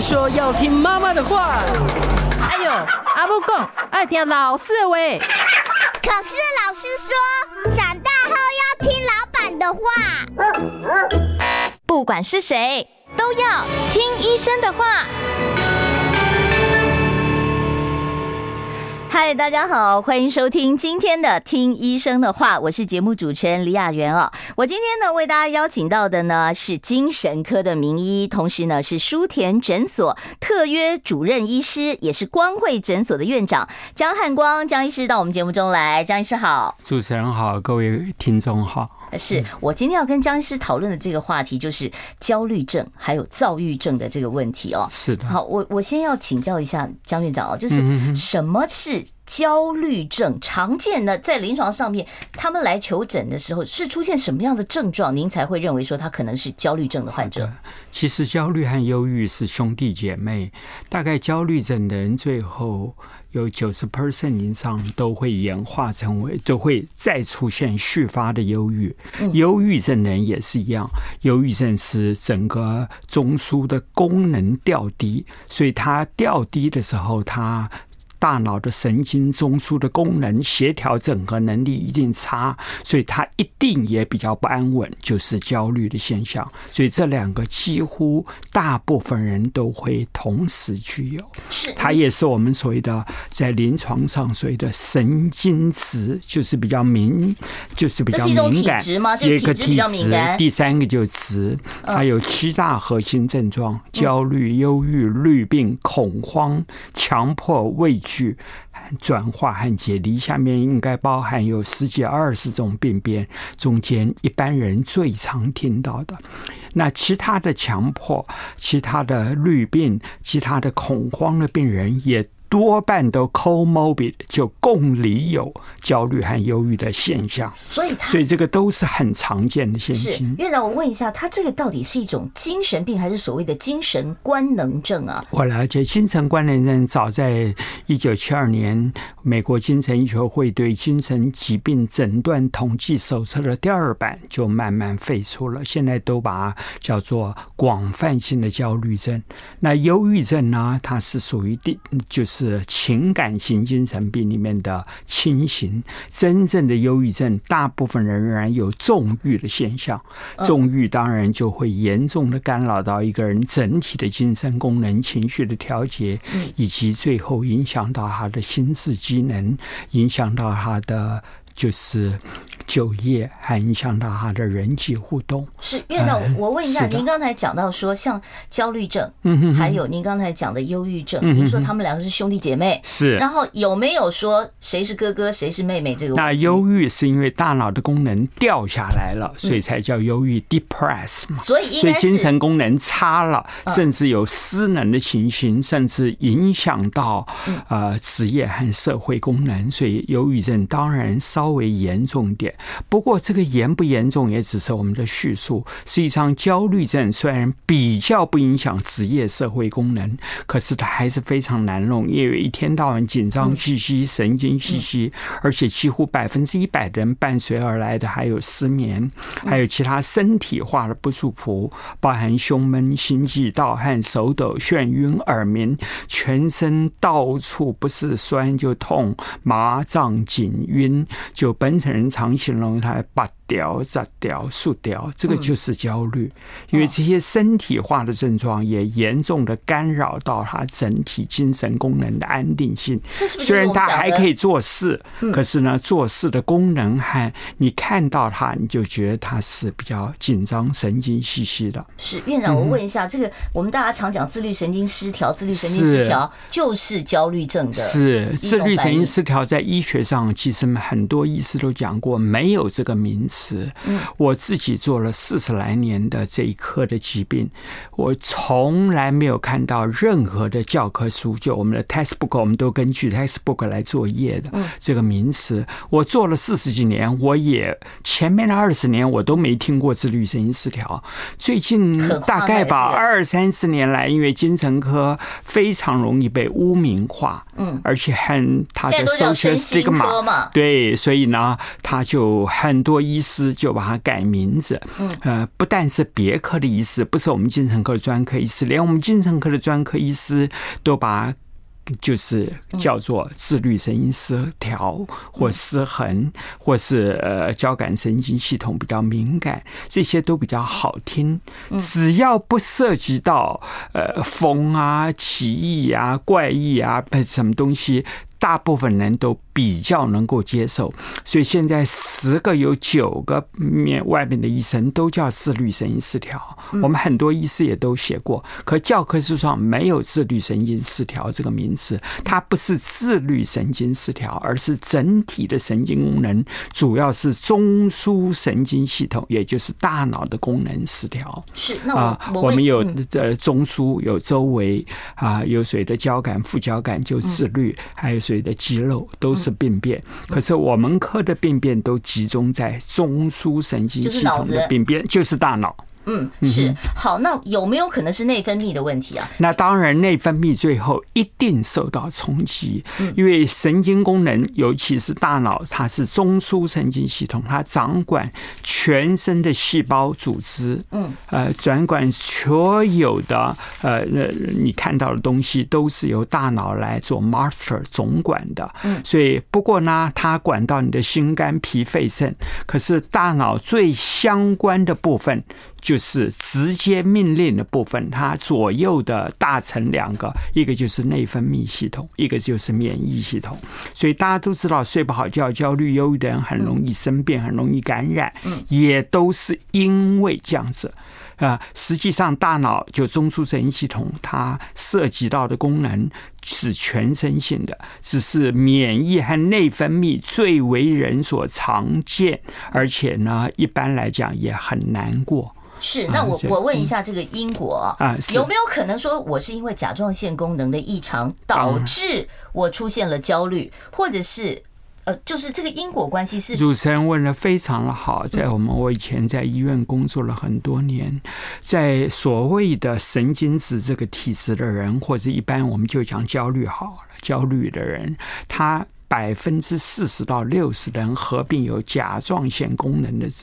说要听妈妈的话。哎呦，阿母讲爱听老师喂。可是老师说长大后要听老板的话。不管是谁，都要听医生的话。嗨，大家好，欢迎收听今天的《听医生的话》，我是节目主持人李雅媛哦。我今天呢，为大家邀请到的呢是精神科的名医，同时呢是书田诊所特约主任医师，也是光会诊所的院长江汉光江医师到我们节目中来。江医师好，主持人好，各位听众好。是我今天要跟江医师讨论的这个话题，就是焦虑症还有躁郁症的这个问题哦。是的。好，我我先要请教一下江院长哦，就是什么是焦虑症？常见的在临床上面，他们来求诊的时候是出现什么样的症状，您才会认为说他可能是焦虑症的患者？其实焦虑和忧郁是兄弟姐妹，大概焦虑症的人最后。有九十 percent 以上都会演化成为，都会再出现续发的忧郁。忧郁症人也是一样，忧郁症是整个中枢的功能掉低，所以它掉低的时候，它。大脑的神经中枢的功能协调整合能力一定差，所以他一定也比较不安稳，就是焦虑的现象。所以这两个几乎大部分人都会同时具有。是，它也是我们所谓的在临床上所谓的神经质，就是比较敏，就是比较敏感。一个体质，第三个就是质，它有七大核心症状：焦虑、忧郁、虑病、恐慌、强迫、畏惧。去转化和解离，下面应该包含有十几二十种病变，中间一般人最常听到的，那其他的强迫、其他的绿病、其他的恐慌的病人也。多半都 comorbid 就共理有焦虑和忧郁的现象，所以所以这个都是很常见的现象。是，院长，我问一下，他这个到底是一种精神病，还是所谓的精神官能症啊？我了解，精神官能症早在一九七二年，美国精神医学会对精神疾病诊断统计手册的第二版就慢慢废除了，现在都把它叫做广泛性的焦虑症。那忧郁症呢？它是属于第就是。是情感型精神病里面的轻型，真正的忧郁症，大部分人仍然有重郁的现象。重郁当然就会严重的干扰到一个人整体的精神功能、情绪的调节，以及最后影响到他的心智机能，影响到他的。就是就业，还影响到他的人际互动。是院长，我问一下，您刚才讲到说，像焦虑症，嗯，还有您刚才讲的忧郁症，您说他们两个是兄弟姐妹，是。然后有没有说谁是哥哥，谁是妹妹？这个那忧郁是因为大脑的功能掉下来了，所以才叫忧郁 depress 嘛。所以所以精神功能差了，甚至有失能的情形，甚至影响到呃职业和社会功能。所以忧郁症当然稍。稍微严重点，不过这个严不严重也只是我们的叙述。实际上，焦虑症虽然比较不影响职业社会功能，可是它还是非常难弄，因为一天到晚紧张兮兮、神经兮兮，而且几乎百分之一百的人伴随而来的还有失眠，还有其他身体化的不舒服，包含胸闷、心悸、盗汗、手抖、眩晕、耳鸣，全身到处不是酸就痛、麻胀、紧晕。就本省人常形容他拔掉、摘掉、树掉，这个就是焦虑，因为这些身体化的症状也严重的干扰到他整体精神功能的安定性。虽然他还可以做事，可是呢，做事的功能和你看到他，你就觉得他是比较紧张、神经兮兮的。是院长，我问一下，这个我们大家常讲自律神经失调，自律神经失调就是焦虑症的。是自律神经失调，在医学上其实很多医师都讲过，没有这个名词。我自己做了四十来年的这一科的疾病，我从来没有看到任何的教科书，就我们的 textbook，我们都根据 textbook 来作业的这个名词。我做了四十几年，我也前面的二十年我都没听过自律神经失调。最近大概吧，二三十年来，因为精神科非常容易被污名化，嗯，而且很他的 social stigma，对，所以呢，他就很多医生。师就把它改名字。嗯，呃，不但是别科的医师，不是我们精神科的专科医师，连我们精神科的专科医师都把。就是叫做自律神经失调或失衡，或是呃交感神经系统比较敏感，这些都比较好听。只要不涉及到呃风啊、奇异啊、怪异啊，什么东西。大部分人都比较能够接受，所以现在十个有九个面外面的医生都叫自律神经失调。我们很多医师也都写过，可教科书上没有自律神经失调这个名词。它不是自律神经失调，而是整体的神经功能，主要是中枢神经系统，也就是大脑的功能失调。是，那我我，我们有呃中枢，有周围啊，有谁的交感、副交感就自律，还有。对的肌肉都是病变，可是我们科的病变都集中在中枢神经系统的病变，就是大脑。嗯，是好。那有没有可能是内分泌的问题啊？那当然，内分泌最后一定受到冲击，因为神经功能，尤其是大脑，它是中枢神经系统，它掌管全身的细胞组织，嗯，呃，掌管所有的呃，你看到的东西都是由大脑来做 master 总管的。嗯，所以不过呢，它管到你的心肝脾肺肾，可是大脑最相关的部分。就是直接命令的部分，它左右的大层两个，一个就是内分泌系统，一个就是免疫系统。所以大家都知道，睡不好觉、焦虑、忧郁的人很容易生病，很容易感染，也都是因为这样子啊。实际上，大脑就中枢神经系统，它涉及到的功能是全身性的，只是免疫和内分泌最为人所常见，而且呢，一般来讲也很难过。是，那我我问一下这个因果啊，有没有可能说我是因为甲状腺功能的异常导致我出现了焦虑，或者是呃，就是这个因果关系是？主持人问的非常的好，在我们我以前在医院工作了很多年，在所谓的神经质这个体质的人，或者一般我们就讲焦虑好了，焦虑的人，他百分之四十到六十人合并有甲状腺功能的人。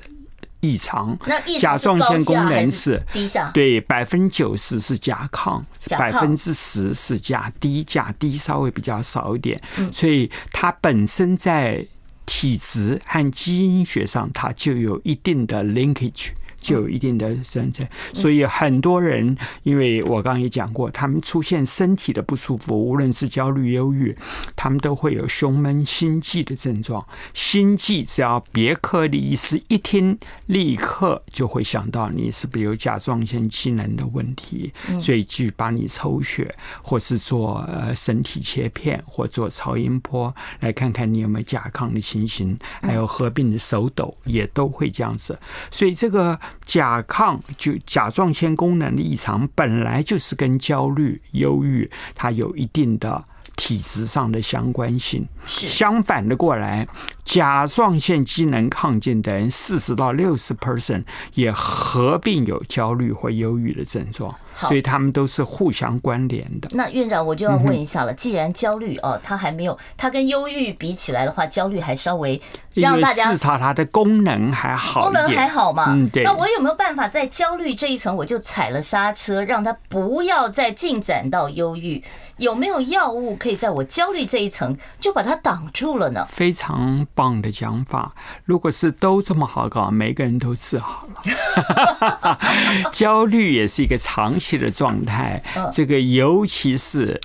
异常，甲状腺功能是低下，对，百分之九十是甲亢，百分之十是甲低，甲低稍微比较少一点，所以它本身在体质和基因学上，它就有一定的 linkage。就有一定的存在，所以很多人，因为我刚刚也讲过，他们出现身体的不舒服，无论是焦虑、忧郁，他们都会有胸闷、心悸的症状。心悸只要别科的医师一听，立刻就会想到你是不是有甲状腺机能的问题，所以去帮你抽血，或是做呃身体切片，或做超音波，来看看你有没有甲亢的情形，还有合并的手抖，也都会这样子。所以这个。甲亢就甲状腺功能的异常，本来就是跟焦虑、忧郁，它有一定的体质上的相关性。是相反的过来。甲状腺机能亢进的人，四十到六十 percent 也合并有焦虑或忧郁的症状，所以他们都是互相关联的。那院长，我就要问一下了，既然焦虑哦，它还没有，它跟忧郁比起来的话，焦虑还稍微让大家至少它的功能还好，功能还好嘛？嗯，对。那我有没有办法在焦虑这一层，我就踩了刹车，让它不要再进展到忧郁？有没有药物可以在我焦虑这一层就把它挡住了呢？非常。棒的讲法，如果是都这么好搞，每个人都治好了。焦虑也是一个长期的状态，这个尤其是。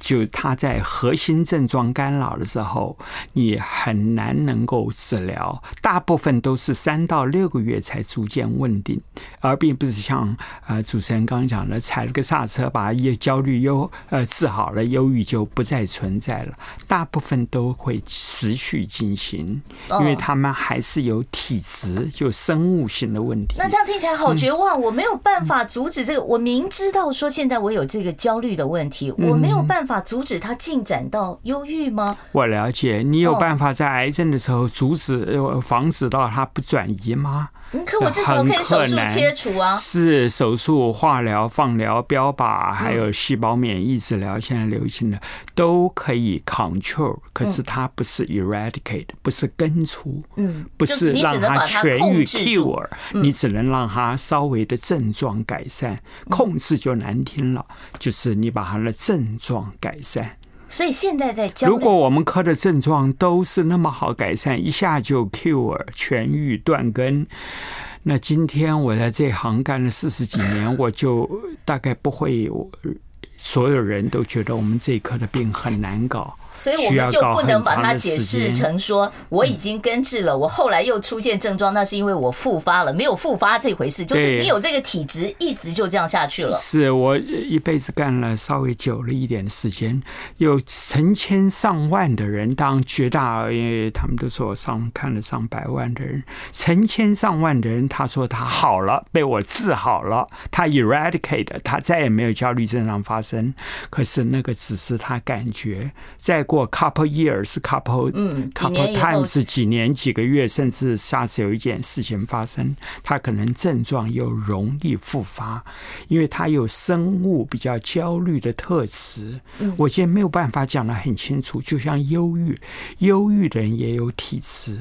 就他在核心症状干扰的时候，你很难能够治疗，大部分都是三到六个月才逐渐稳定，而并不是像呃主持人刚刚讲的踩了个刹车，把忧焦虑忧呃治好了，忧郁就不再存在了。大部分都会持续进行，因为他们还是有体质就生物性的问题。那这样听起来好绝望，我没有办法阻止这个。我明知道说现在我有这个焦虑的问题，我没有办法。法阻止它进展到忧郁吗？我了解，你有办法在癌症的时候阻止、防止到它不转移吗？嗯，可我至少可以手术切除啊。是手术、化疗、放疗、标靶，还有细胞免疫治疗，现在流行的都可以 control，可是它不是 eradicate，不是根除，嗯，不是让它痊愈 cure，你只能让它稍微的症状改善，控制就难听了，就是你把它的症状改善。所以现在在教，如果我们科的症状都是那么好改善，一下就 cure 痊愈断根，那今天我在这行干了四十几年，我就大概不会有所有人都觉得我们这一科的病很难搞。所以我们就不能把它解释成说我已经根治了，我后来又出现症状，那是因为我复发了，没有复发这回事，就是你有这个体质，一直就这样下去了。是我一辈子干了稍微久了一点的时间，有成千上万的人，当绝大，因为他们都说我上看了上百万的人，成千上万的人，他说他好了，被我治好了，他 eradicate，他再也没有焦虑症状发生。可是那个只是他感觉在。再过 couple years，couple 嗯，couple times 几年几个月，甚至下次有一件事情发生，他可能症状又容易复发，因为他有生物比较焦虑的特质。我现在没有办法讲得很清楚，就像忧郁，忧郁的人也有体质，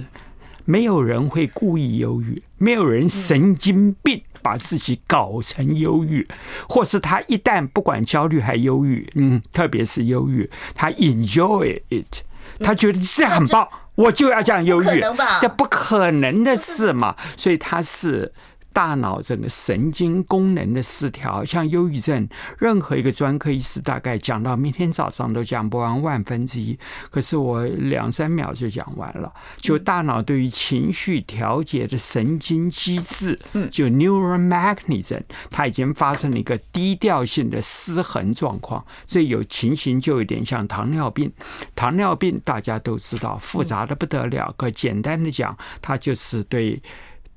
没有人会故意忧郁，没有人神经病。把自己搞成忧郁，或是他一旦不管焦虑还忧郁，嗯，特别是忧郁，他 enjoy it，他觉得这样很棒，我就要这样忧郁，这不可能的事嘛，所以他是。大脑整个神经功能的失调，像忧郁症，任何一个专科医师大概讲到明天早上都讲不完万分之一，可是我两三秒就讲完了。就大脑对于情绪调节的神经机制，就 neural mechanism，它已经发生了一个低调性的失衡状况。这有情形就有点像糖尿病，糖尿病大家都知道复杂的不得了，可简单的讲，它就是对。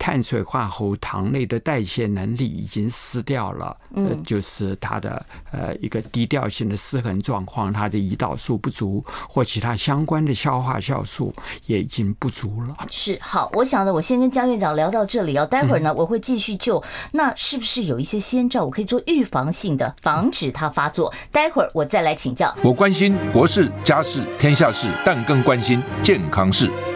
碳水化合物糖类的代谢能力已经失掉了，呃，就是它的呃一个低调性的失衡状况，它的胰岛素不足或其他相关的消化酵素也已经不足了。是，好，我想呢，我先跟江院长聊到这里哦，待会儿呢我会继续就那是不是有一些先兆，我可以做预防性的防止它发作？待会儿我再来请教。我关心国事、家事、天下事，但更关心健康事。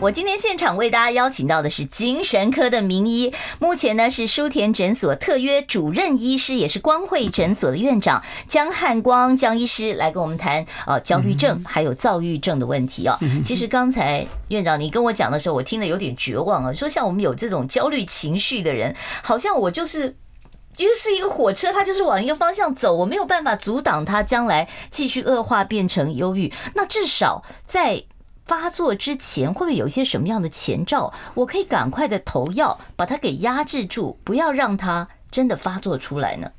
我今天现场为大家邀请到的是精神科的名医，目前呢是舒田诊所特约主任医师，也是光慧诊所的院长江汉光江医师来跟我们谈啊焦虑症还有躁郁症的问题啊。其实刚才院长你跟我讲的时候，我听得有点绝望啊，说像我们有这种焦虑情绪的人，好像我就是就是一个火车，它就是往一个方向走，我没有办法阻挡它将来继续恶化变成忧郁。那至少在发作之前会不会有一些什么样的前兆？我可以赶快的投药，把它给压制住，不要让它真的发作出来呢？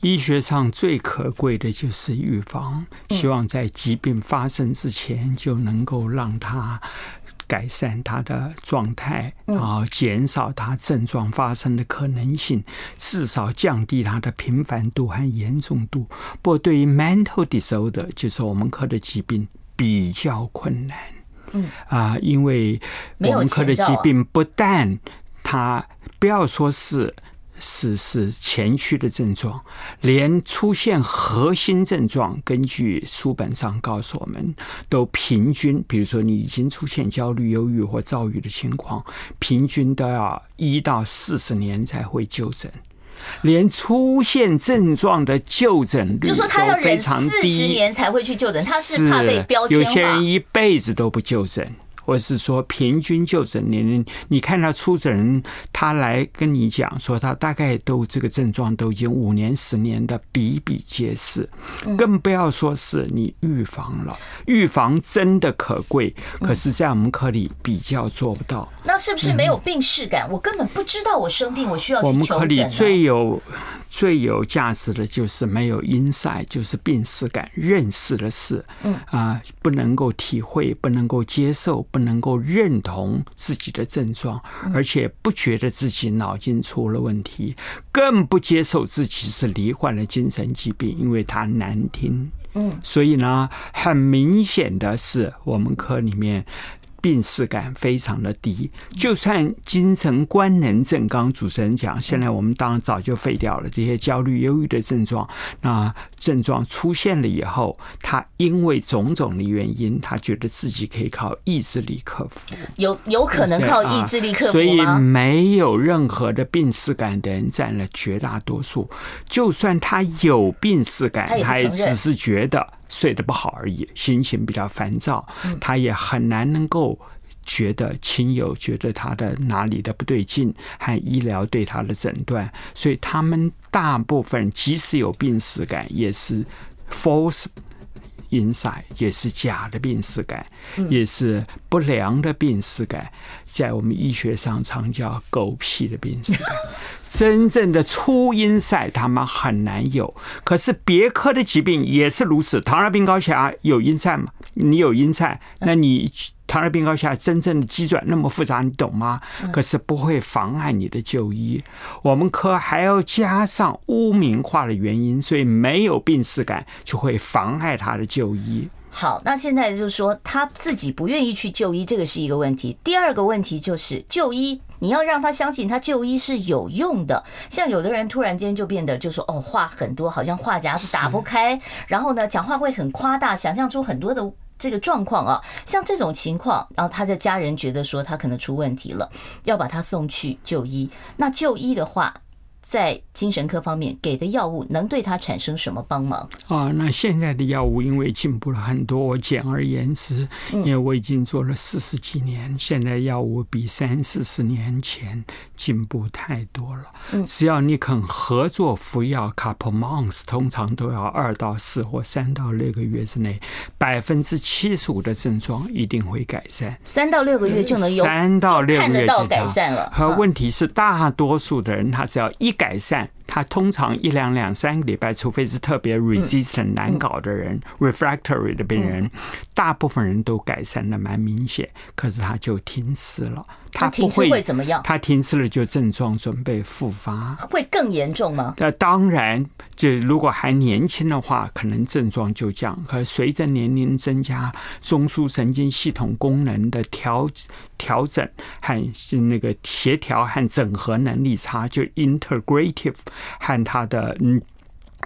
医学上最可贵的就是预防，希望在疾病发生之前就能够让它改善它的状态，然后减少它症状发生的可能性，至少降低它的频繁度和严重度。不过，对于 mental disorder，就是我们科的疾病，比较困难。嗯啊，因为我们科的疾病不但它不要说是是是前驱的症状，连出现核心症状，根据书本上告诉我们，都平均，比如说你已经出现焦虑、忧郁或躁郁的情况，平均都要一到四十年才会就诊。连出现症状的就诊率都非常低，四十年才会去就诊，他是怕被标签化。有些人一辈子都不就诊，我是说平均就诊年龄。你看到出诊人，他来跟你讲说，他大概都这个症状都已经五年、十年的比比皆是，更不要说是你预防了。预防真的可贵，可是，在我们科里比较做不到。那是不是没有病视感？我根本不知道我生病，我需要。我们科里最有最有价值的就是没有 insight，就是病视感，认识的事，嗯啊，不能够体会，不能够接受，不能够认同自己的症状，而且不觉得自己脑筋出了问题，更不接受自己是罹患了精神疾病，因为它难听。嗯，所以呢，很明显的是，我们科里面。病识感非常的低，就算精神官能症，刚刚主持人讲，现在我们当然早就废掉了这些焦虑、忧郁的症状。那症状出现了以后，他因为种种的原因，他觉得自己可以靠意志力克服。有有可能靠意志力克服吗？所以没有任何的病识感的人占了绝大多数。就算他有病识感，他也只是觉得。睡得不好而已，心情比较烦躁，他也很难能够觉得亲友觉得他的哪里的不对劲，和医疗对他的诊断，所以他们大部分即使有病识感，也是 false insight，也是假的病识感，也是不良的病识感，在我们医学上常叫狗屁的病识感。真正的初因赛，他们很难有。可是别科的疾病也是如此。糖尿病高血压有因赛吗？你有因赛，那你糖尿病高血压真正的机转那么复杂，你懂吗？可是不会妨碍你的就医。我们科还要加上污名化的原因，所以没有病耻感就会妨碍他的就医。好，那现在就是说他自己不愿意去就医，这个是一个问题。第二个问题就是就医，你要让他相信他就医是有用的。像有的人突然间就变得就说哦，话很多，好像话匣子打不开，然后呢讲话会很夸大，想象出很多的这个状况啊。像这种情况，然后他的家人觉得说他可能出问题了，要把他送去就医。那就医的话。在精神科方面给的药物能对他产生什么帮忙？啊，那现在的药物因为进步了很多，我简而言之，因为我已经做了四十几年，现在药物比三四十年前进步太多了。只要你肯合作服药，couple months 通常都要二到四或三到六个月之内，百分之七十五的症状一定会改善。三到六个月就能有三到六个月看得到改善了。和问题是，大多数的人他只要一改善，他通常一两两三个礼拜，除非是特别 resistant 难搞的人，refractory 的病人，大部分人都改善的蛮明显，可是他就停止了。他停止会怎么样？他停止了就症状准备复发，会更严重吗？那当然，就如果还年轻的话，可能症状就降。可随着年龄增加，中枢神经系统功能的调调整和那个协调和整合能力差，就 integrative 和它的嗯。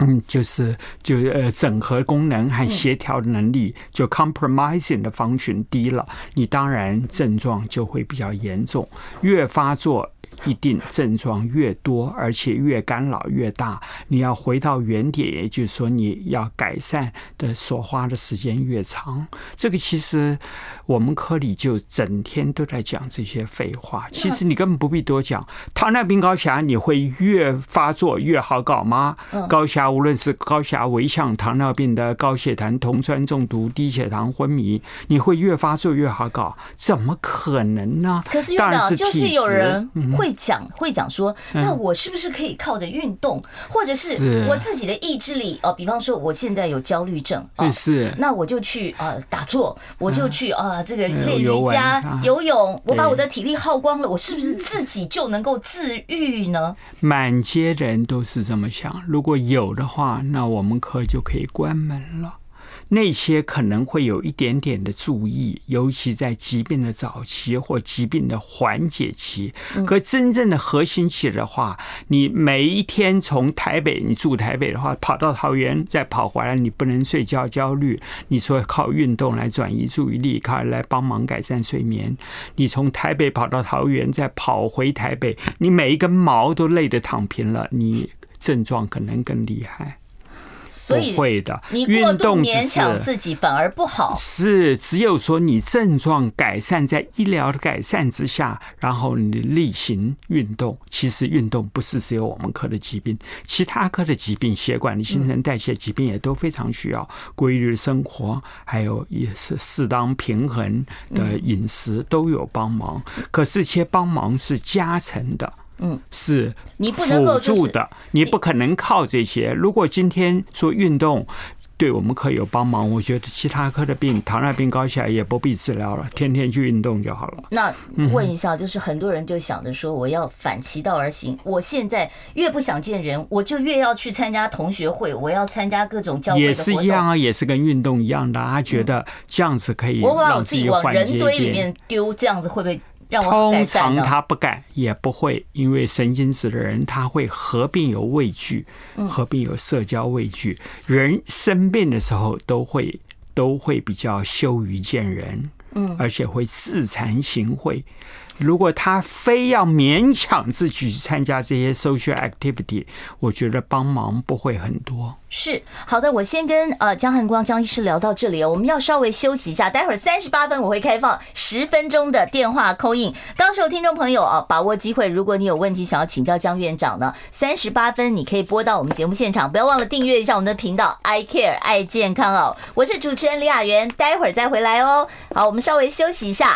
嗯，就是就呃，整合功能和协调的能力，就 compromising 的 function 低了，你当然症状就会比较严重，越发作。一定症状越多，而且越干扰越大，你要回到原点，也就是说你要改善的所花的时间越长。这个其实我们科里就整天都在讲这些废话。其实你根本不必多讲。糖尿病高血压你会越发作越好搞吗？高血压无论是高血压、围向糖尿病的高血糖、酮酸中毒、低血糖、昏迷，你会越发作越好搞？怎么可能呢？可是院长就是有人会。会讲会讲说，那我是不是可以靠着运动，或者是我自己的意志力哦？比方说，我现在有焦虑症啊，是，那我就去啊打坐，我就去啊这个练瑜伽、游泳，我把我的体力耗光了，我是不是自己就能够自愈呢？满街人都是这么想，如果有的话，那我们科就可以关门了。那些可能会有一点点的注意，尤其在疾病的早期或疾病的缓解期。可真正的核心期的话，你每一天从台北，你住台北的话，跑到桃园再跑回来，你不能睡觉焦虑。你说靠运动来转移注意力，靠来帮忙改善睡眠。你从台北跑到桃园再跑回台北，你每一根毛都累得躺平了，你症状可能更厉害。所以不会的。你过度勉强自己反而不好。是只有说你症状改善，在医疗的改善之下，然后你例行运动。其实运动不是只有我们科的疾病，其他科的疾病、血管的新陈代谢疾病也都非常需要规律的生活，还有也是适当平衡的饮食都有帮忙。可是，这些帮忙是加成的。嗯，是你不能够助的，你不可能靠这些。如果今天说运动对我们科有帮忙，我觉得其他科的病，糖尿病高血压也不必治疗了，天天去运动就好了。那问一下，就是很多人就想着说，我要反其道而行。我现在越不想见人，我就越要去参加同学会，我要参加各种教会的活动。也是一样啊，也是跟运动一样的。他觉得这样子可以让自己往人堆里面丢，这样子会不会？通常他不敢，也不会，因为神经质的人他会合并有畏惧，合并有社交畏惧。人生病的时候都会都会比较羞于见人，嗯，而且会自惭形秽。如果他非要勉强自己去参加这些 social activity，我觉得帮忙不会很多。是好的，我先跟呃江汉光江医师聊到这里哦，我们要稍微休息一下，待会儿三十八分我会开放十分钟的电话 call in，到时候听众朋友啊把握机会，如果你有问题想要请教江院长呢，三十八分你可以拨到我们节目现场，不要忘了订阅一下我们的频道 I Care 爱健康哦，我是主持人李雅媛，待会儿再回来哦。好，我们稍微休息一下。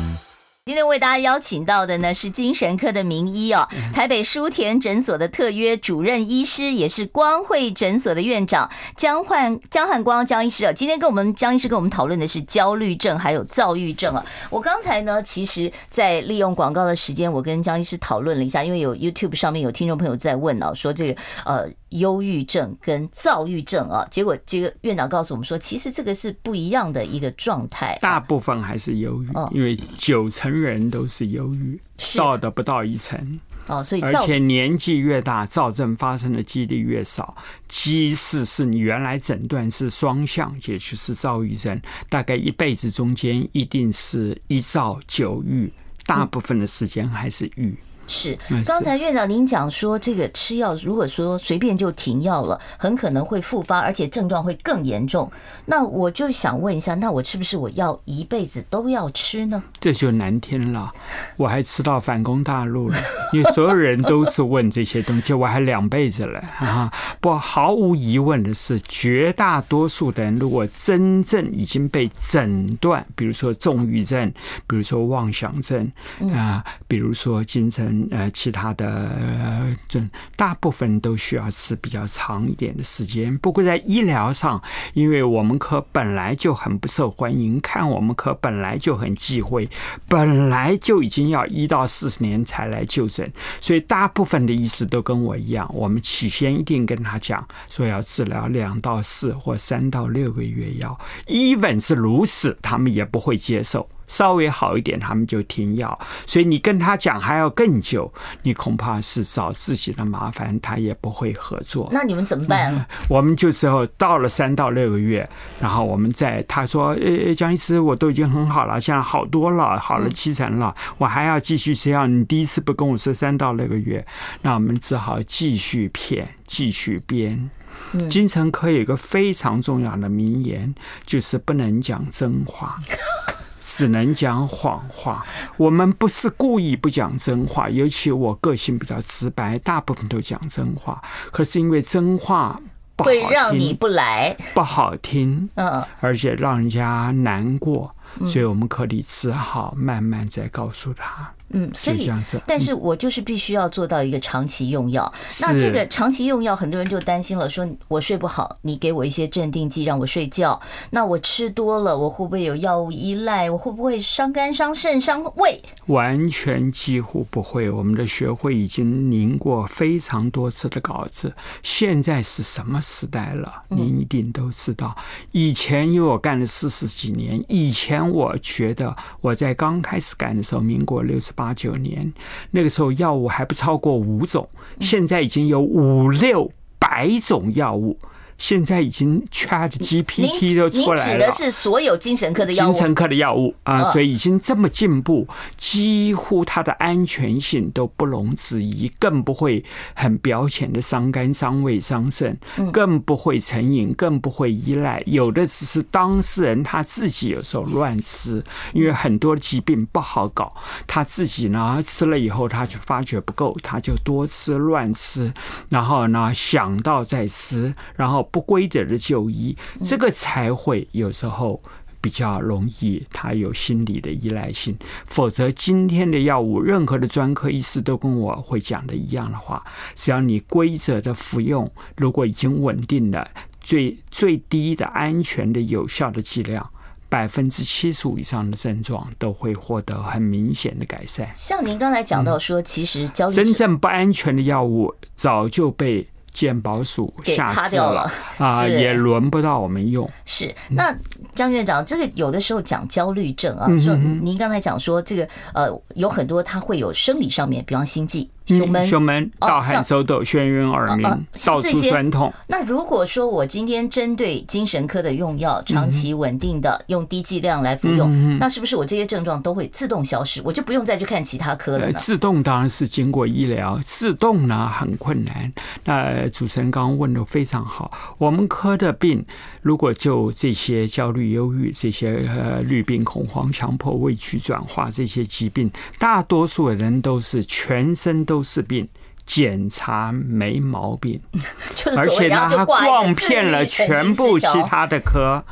今天为大家邀请到的呢是精神科的名医哦，台北书田诊所的特约主任医师，也是光惠诊所的院长江焕江汉光江医师啊。今天跟我们江医师跟我们讨论的是焦虑症还有躁郁症啊。我刚才呢，其实在利用广告的时间，我跟江医师讨论了一下，因为有 YouTube 上面有听众朋友在问哦，说这个呃。忧郁症跟躁郁症啊，结果这个院长告诉我们说，其实这个是不一样的一个状态。大部分还是忧郁，因为九成人都是忧郁，少的不到一成。哦，所以而且年纪越大，躁症发生的几率越少。即使是你原来诊断是双向，也就是躁郁症，大概一辈子中间一定是一躁九郁，大部分的时间还是郁。是，刚才院长您讲说，这个吃药如果说随便就停药了，很可能会复发，而且症状会更严重。那我就想问一下，那我是不是我要一辈子都要吃呢？这就难听了，我还吃到反攻大陆了，因为所有人都是问这些东西，我还两辈子了啊！不，毫无疑问的是，绝大多数的人如果真正已经被诊断，比如说重郁症，比如说妄想症啊，比如说精神。呃，其他的症大部分都需要吃比较长一点的时间。不过在医疗上，因为我们科本来就很不受欢迎，看我们科本来就很忌讳，本来就已经要一到四十年才来就诊，所以大部分的医师都跟我一样，我们起先一定跟他讲说要治疗两到四或三到六个月药，even 是如此，他们也不会接受。稍微好一点，他们就停药。所以你跟他讲还要更久，你恐怕是找自己的麻烦，他也不会合作。那你们怎么办？嗯、我们就时候到了三到六个月，然后我们再他说：“呃，江医师，我都已经很好了，现在好多了，好了七成了，我还要继续吃药。你第一次不跟我说三到六个月，那我们只好继续骗，继续编。精神科有一个非常重要的名言，就是不能讲真话。”只能讲谎话。我们不是故意不讲真话，尤其我个性比较直白，大部分都讲真话。可是因为真话不好听，会让你不来，不好听，嗯，而且让人家难过，所以我们可以只好慢慢再告诉他。嗯，所以但是我就是必须要做到一个长期用药。是那这个长期用药，很多人就担心了，说我睡不好，你给我一些镇定剂让我睡觉，那我吃多了，我会不会有药物依赖？我会不会伤肝、伤肾、伤胃？完全几乎不会。我们的学会已经凝过非常多次的稿子。现在是什么时代了？您一定都知道。以前因为我干了四十几年，以前我觉得我在刚开始干的时候，民国六十八。八九年那个时候，药物还不超过五种，现在已经有五六百种药物。现在已经 Chat GPT 都出来了。你指的是所有精神科的药物？精神科的药物啊，所以已经这么进步，几乎它的安全性都不容置疑，更不会很表浅的伤肝、伤胃、伤肾，更不会成瘾，更不会依赖。有的只是当事人他自己有时候乱吃，因为很多疾病不好搞，他自己呢吃了以后，他就发觉不够，他就多吃乱吃，然后呢想到再吃，然后。不规则的就医，这个才会有时候比较容易，他有心理的依赖性。否则，今天的药物，任何的专科医师都跟我会讲的一样的话，只要你规则的服用，如果已经稳定了，最最低的安全的有效的剂量，百分之七十五以上的症状都会获得很明显的改善。像您刚才讲到说，其实焦虑真正不安全的药物早就被。健保署下市了啊，也轮不到我们用。是那张院长，这个有的时候讲焦虑症啊，说您刚才讲说这个呃，有很多他会有生理上面，比方心悸。胸闷、胸闷、盗汗、手抖、眩晕、耳鸣、到处酸痛。那如果说我今天针对精神科的用药，长期稳定的用低剂量来服用，那是不是我这些症状都会自动消失？我就不用再去看其他科了呢？自动当然是经过医疗，自动呢很困难。那主持人刚刚问的非常好，我们科的病，如果就这些焦虑、忧郁这些呃绿病、恐慌、强迫、畏惧转化这些疾病，大多数的人都是全身。都是病，检查没毛病，而且呢，他逛遍了全部其他的科，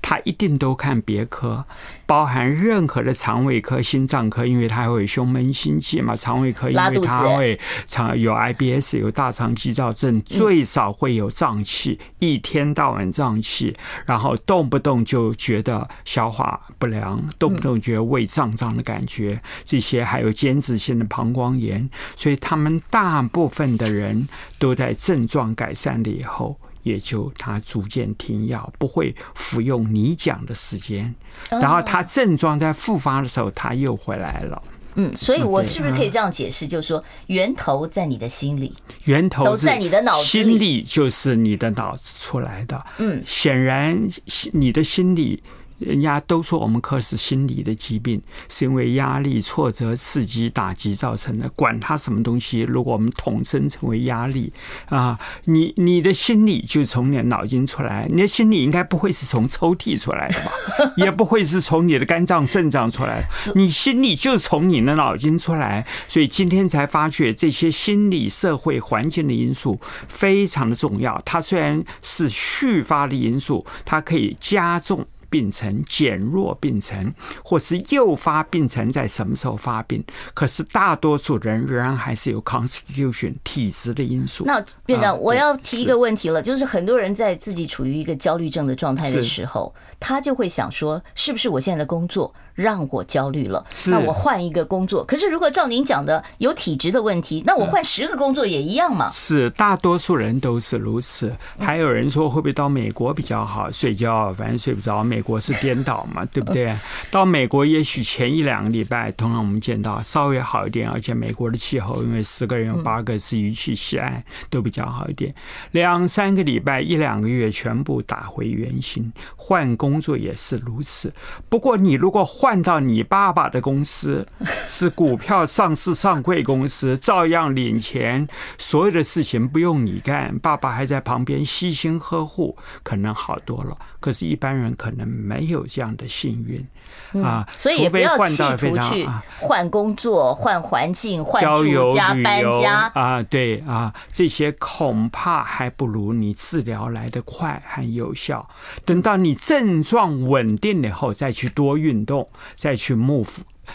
他一定都看别科。包含任何的肠胃科、心脏科，因为它会有胸闷心悸嘛。肠胃科因为它会肠有 IBS，有大肠激躁症，最少会有胀气，一天到晚胀气，然后动不动就觉得消化不良，动不动觉得胃胀胀的感觉，这些还有间质性的膀胱炎，所以他们大部分的人都在症状改善了以后。也就他逐渐停药，不会服用你讲的时间，然后他症状在复发的时候，他又回来了。嗯，所以我是不是可以这样解释，就是说源头在你的心里，源头在你的脑子里，心里就是你的脑子出来的。嗯，显然你的心里。人家都说我们科是心理的疾病，是因为压力、挫折、刺激、打击造成的。管它什么东西，如果我们统称成为压力啊，你你的心理就从你的脑筋出来，你的心理应该不会是从抽屉出来的吧？也不会是从你的肝脏、肾脏出来，你心理就从你的脑筋出来。所以今天才发觉这些心理、社会环境的因素非常的重要。它虽然是续发的因素，它可以加重。病程减弱病程，或是诱发病程在什么时候发病？可是大多数人仍然还是有 constitution 体质的因素。那院长，我要提一个问题了，就是很多人在自己处于一个焦虑症的状态的时候，他就会想说，是不是我现在的工作让我焦虑了？那我换一个工作。可是如果照您讲的有体质的问题，那我换十个工作也一样嘛？是，大多数人都是如此。还有人说会不会到美国比较好？睡觉反正睡不着。美国是颠倒嘛，对不对？到美国也许前一两个礼拜，通常我们见到稍微好一点，而且美国的气候，因为十个人有八个是予取西安，都比较好一点。两三个礼拜、一两个月，全部打回原形。换工作也是如此。不过你如果换到你爸爸的公司，是股票上市上柜公司，照样领钱，所有的事情不用你干，爸爸还在旁边悉心呵护，可能好多了。可是，一般人可能没有这样的幸运啊，所以也不要企图去换工作、换环境、换住家、搬家啊。对啊，这些恐怕还不如你治疗来得快和有效。等到你症状稳定了以后，再去多运动，再去 move。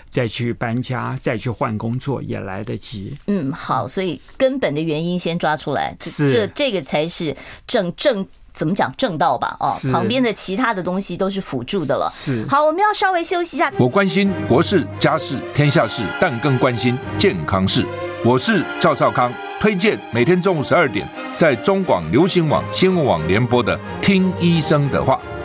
再去搬家，再去换工作也来得及。嗯，好，所以根本的原因先抓出来，是这这个才是正正怎么讲正道吧？哦，旁边的其他的东西都是辅助的了。是，好，我们要稍微休息一下。我关心国事、家事、天下事，但更关心健康事。我是赵少康，推荐每天中午十二点在中广流行网、新闻网联播的《听医生的话》。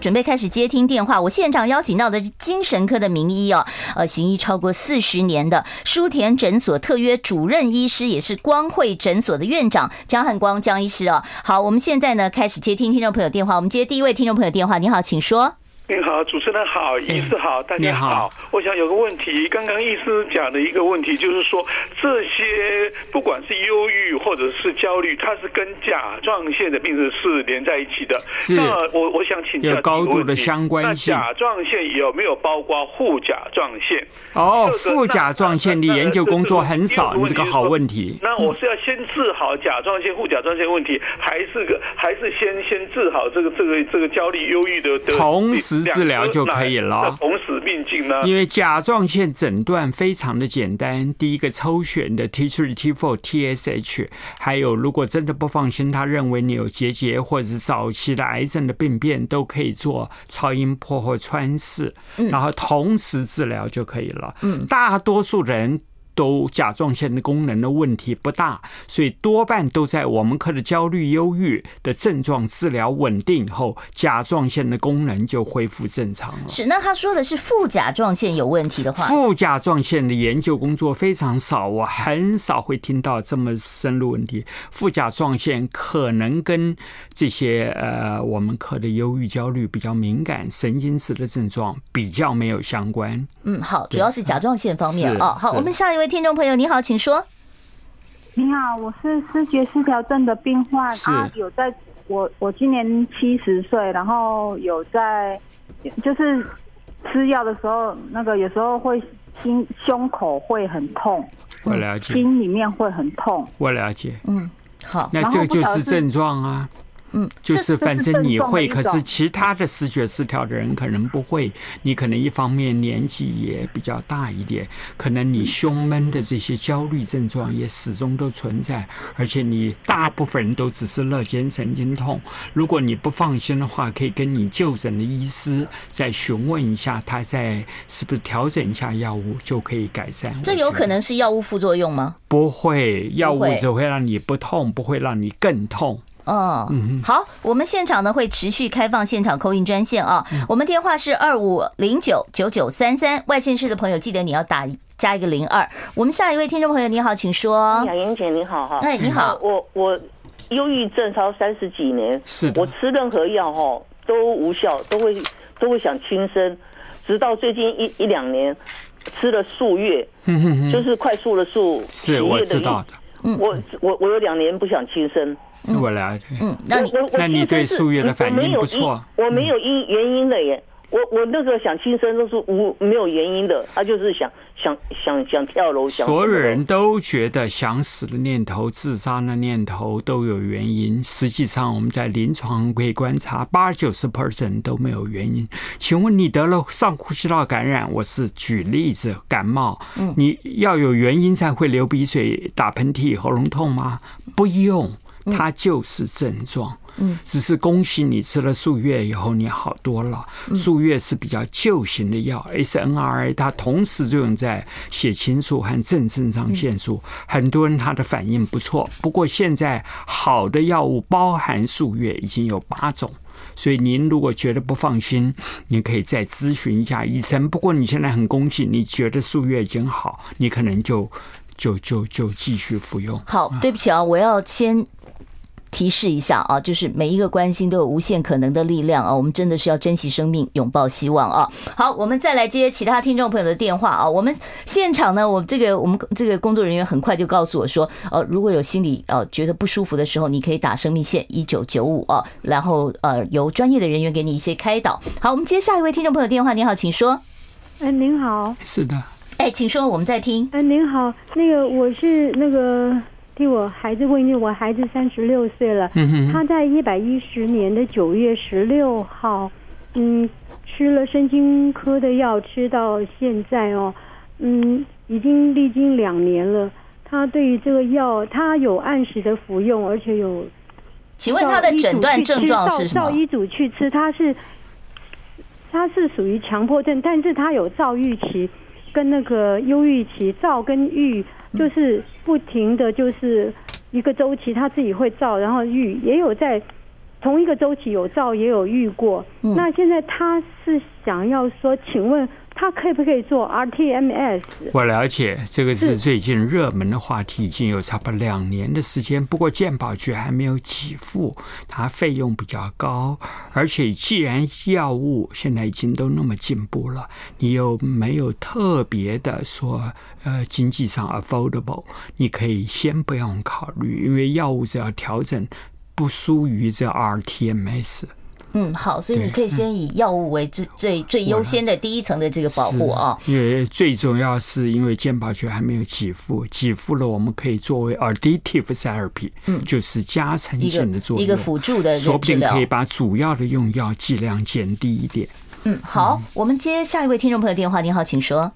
准备开始接听电话，我现场邀请到的是精神科的名医哦，呃，行医超过四十年的舒田诊所特约主任医师，也是光会诊所的院长江汉光江医师哦。好，我们现在呢开始接听听众朋友电话，我们接第一位听众朋友电话，你好，请说。你好，主持人好，医师好，大家好。我想有个问题，刚刚医师讲的一个问题就是说，这些不管是忧郁或者是焦虑，它是跟甲状腺的病症是连在一起的。是。那我我想请教有高度的相关性。那甲状腺有没有包括副甲状腺？哦，副甲状腺的研究工作很少，你这个好问题。那我是要先治好甲状腺、副甲状腺问题，还是个还是先先治好这个这个这个焦虑、忧郁的的同时？治疗就可以了，同时并进呢。因为甲状腺诊断非常的简单，第一个抽选的 T3、T4、TSH，还有如果真的不放心，他认为你有结节或者是早期的癌症的病变，都可以做超音波或穿刺，然后同时治疗就可以了。嗯，大多数人。都甲状腺的功能的问题不大，所以多半都在我们科的焦虑、忧郁的症状治疗稳定以后，甲状腺的功能就恢复正常了。是，那他说的是副甲状腺有问题的话，副甲状腺的研究工作非常少，我很少会听到这么深入问题。副甲状腺可能跟这些呃我们科的忧郁、焦虑比较敏感、神经质的症状比较没有相关。嗯，好，主要是甲状腺方面哦。好，我们下一位。听众朋友，你好，请说。你好，我是视觉失调症的病患啊，有在我我今年七十岁，然后有在就是吃药的时候，那个有时候会心胸口会很痛，我了解，心里面会很痛，我了解，嗯，好，那这个就是症状啊。嗯，就是反正你会，可是其他的视觉失调的人可能不会。你可能一方面年纪也比较大一点，可能你胸闷的这些焦虑症状也始终都存在，而且你大部分人都只是肋间神经痛。如果你不放心的话，可以跟你就诊的医师再询问一下，他再是不是调整一下药物就可以改善。这有可能是药物副作用吗？不会，药物只会让你不痛，不会让你更痛。哦，好，我们现场呢会持续开放现场 call in 专线啊，我们电话是二五零九九九三三，外县市的朋友记得你要打加一个零二。我们下一位听众朋友你好，请说。雅莹姐你好哈，哎你好，我我忧郁症超三十几年，是我吃任何药哈都无效，都会都会想轻生，直到最近一一两年吃了数月，就是快速的数，是我知道的。我我我有两年不想轻生。我了解。嗯，那你那你对数月的反应不错。我没有因原因的耶，我我那个想轻生都是无没有原因的，他就是想想想想跳楼。所有人都觉得想死的念头、自杀的念头都有原因，实际上我们在临床可以观察，八九十 percent 都没有原因。请问你得了上呼吸道感染，我是举例子，感冒，你要有原因才会流鼻水、打喷嚏、喉咙痛吗？不用。它就是症状，嗯，只是恭喜你吃了数月以后你好多了。数月是比较旧型的药，SNRI 它同时作用在血清素和正肾上腺素，很多人他的反应不错。不过现在好的药物包含数月已经有八种，所以您如果觉得不放心，你可以再咨询一下医生。不过你现在很恭喜，你觉得数月已经好，你可能就就就就继续服用。好，对不起啊，我要先。提示一下啊，就是每一个关心都有无限可能的力量啊，我们真的是要珍惜生命，拥抱希望啊。好，我们再来接其他听众朋友的电话啊。我们现场呢，我这个我们这个工作人员很快就告诉我说，呃，如果有心里呃觉得不舒服的时候，你可以打生命线一九九五啊，然后呃由专业的人员给你一些开导。好，我们接下一位听众朋友电话，你好，请说。哎，您好。是的。哎，请说，我们在听。哎，您好，那个我是那个。替我孩子问，因为我孩子三十六岁了，他在一百一十年的九月十六号，嗯，吃了神经科的药，吃到现在哦，嗯，已经历经两年了。他对于这个药，他有按时的服用，而且有。请问他的诊断症状是什么？照医嘱去吃，他是他是属于强迫症，但是他有躁郁期跟那个忧郁期，躁跟郁。就是不停的就是一个周期，他自己会造，然后遇，也有在同一个周期有造也有遇过。那现在他是想要说，请问。他可不可以做 RTMS？我了解，这个是最近热门的话题，已经有差不多两年的时间。不过健保局还没有给付，它费用比较高，而且既然药物现在已经都那么进步了，你又没有特别的说，呃，经济上 affordable，你可以先不用考虑，因为药物只要调整不输于这 RTMS。嗯，好，所以你可以先以药物为最最最优先的第一层的这个保护啊。因为最重要是因为健保局还没有给付，给付了我们可以作为 additive therapy，嗯，就是加成性的作用，一个辅助的，说不定可以把主要的用药剂量减低一点。嗯，好，我们接下一位听众朋友电话，你好，请说。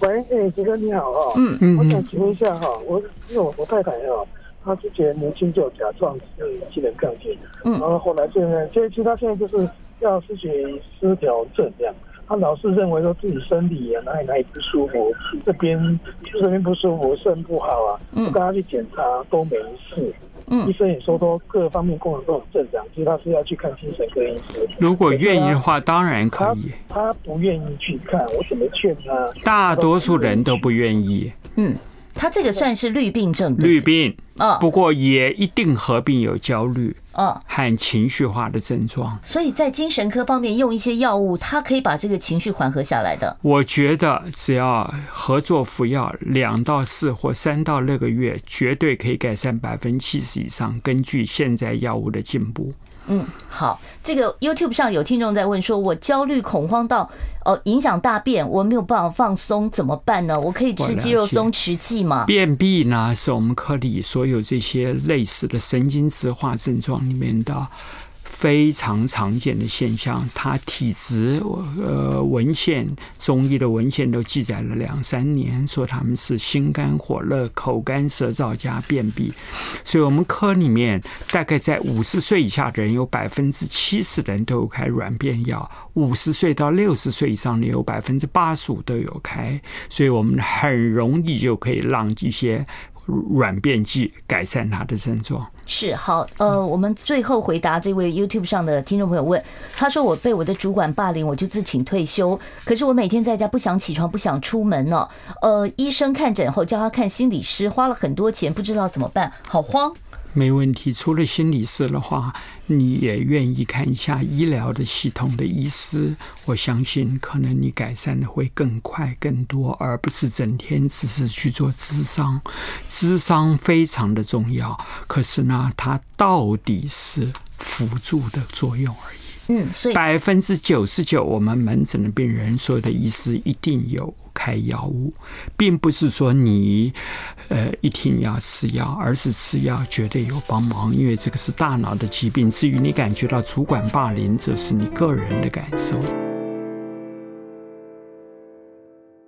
喂，哎，杰哥你好啊，嗯。嗯，我想请问一下哈，我因为我我太太啊。他之前年轻就有甲状腺机能亢进，嗯，然后后来现在，其实他现在就是要失血失调症这样。他老是认为说自己身体啊哪里哪里不舒服，这边这边不舒服，肾不好啊，嗯，大家去检查都没事，嗯，医生也说都各方面功能都很正常，其实他是要去看精神科医生。如果愿意的话，当然可以。他，他不愿意去看，我怎么劝他？大多数人都不愿意，嗯。他这个算是绿病症，绿病啊，不过也一定合并有焦虑啊和情绪化的症状。所以在精神科方面用一些药物，它可以把这个情绪缓和下来的。我觉得只要合作服药两到四或三到六个月，绝对可以改善百分之七十以上。根据现在药物的进步。嗯，好，这个 YouTube 上有听众在问说，我焦虑恐慌到哦影响大便，我没有办法放松，怎么办呢？我可以吃肌肉松弛剂吗？便秘呢，是我们科里所有这些类似的神经质化症状里面的。非常常见的现象，他体质呃文献中医的文献都记载了两三年，说他们是心肝火热、口干舌燥加便秘，所以我们科里面大概在五十岁以下的人有百分之七十的人都有开软便药，五十岁到六十岁以上的有百分之八十五都有开，所以我们很容易就可以让一些。软便剂改善他的症状是好，呃，我们最后回答这位 YouTube 上的听众朋友问，他说：“我被我的主管霸凌，我就自请退休。可是我每天在家不想起床，不想出门呢。呃，医生看诊后叫他看心理师，花了很多钱，不知道怎么办，好慌。”没问题，除了心理师的话，你也愿意看一下医疗的系统的医师，我相信可能你改善的会更快更多，而不是整天只是去做咨商。咨商非常的重要，可是呢，它到底是辅助的作用而已。嗯，所以百分之九十九，我们门诊的病人，所有的医师一定有开药物，并不是说你呃一定要吃药，而是吃药绝对有帮忙，因为这个是大脑的疾病。至于你感觉到主管霸凌，这是你个人的感受。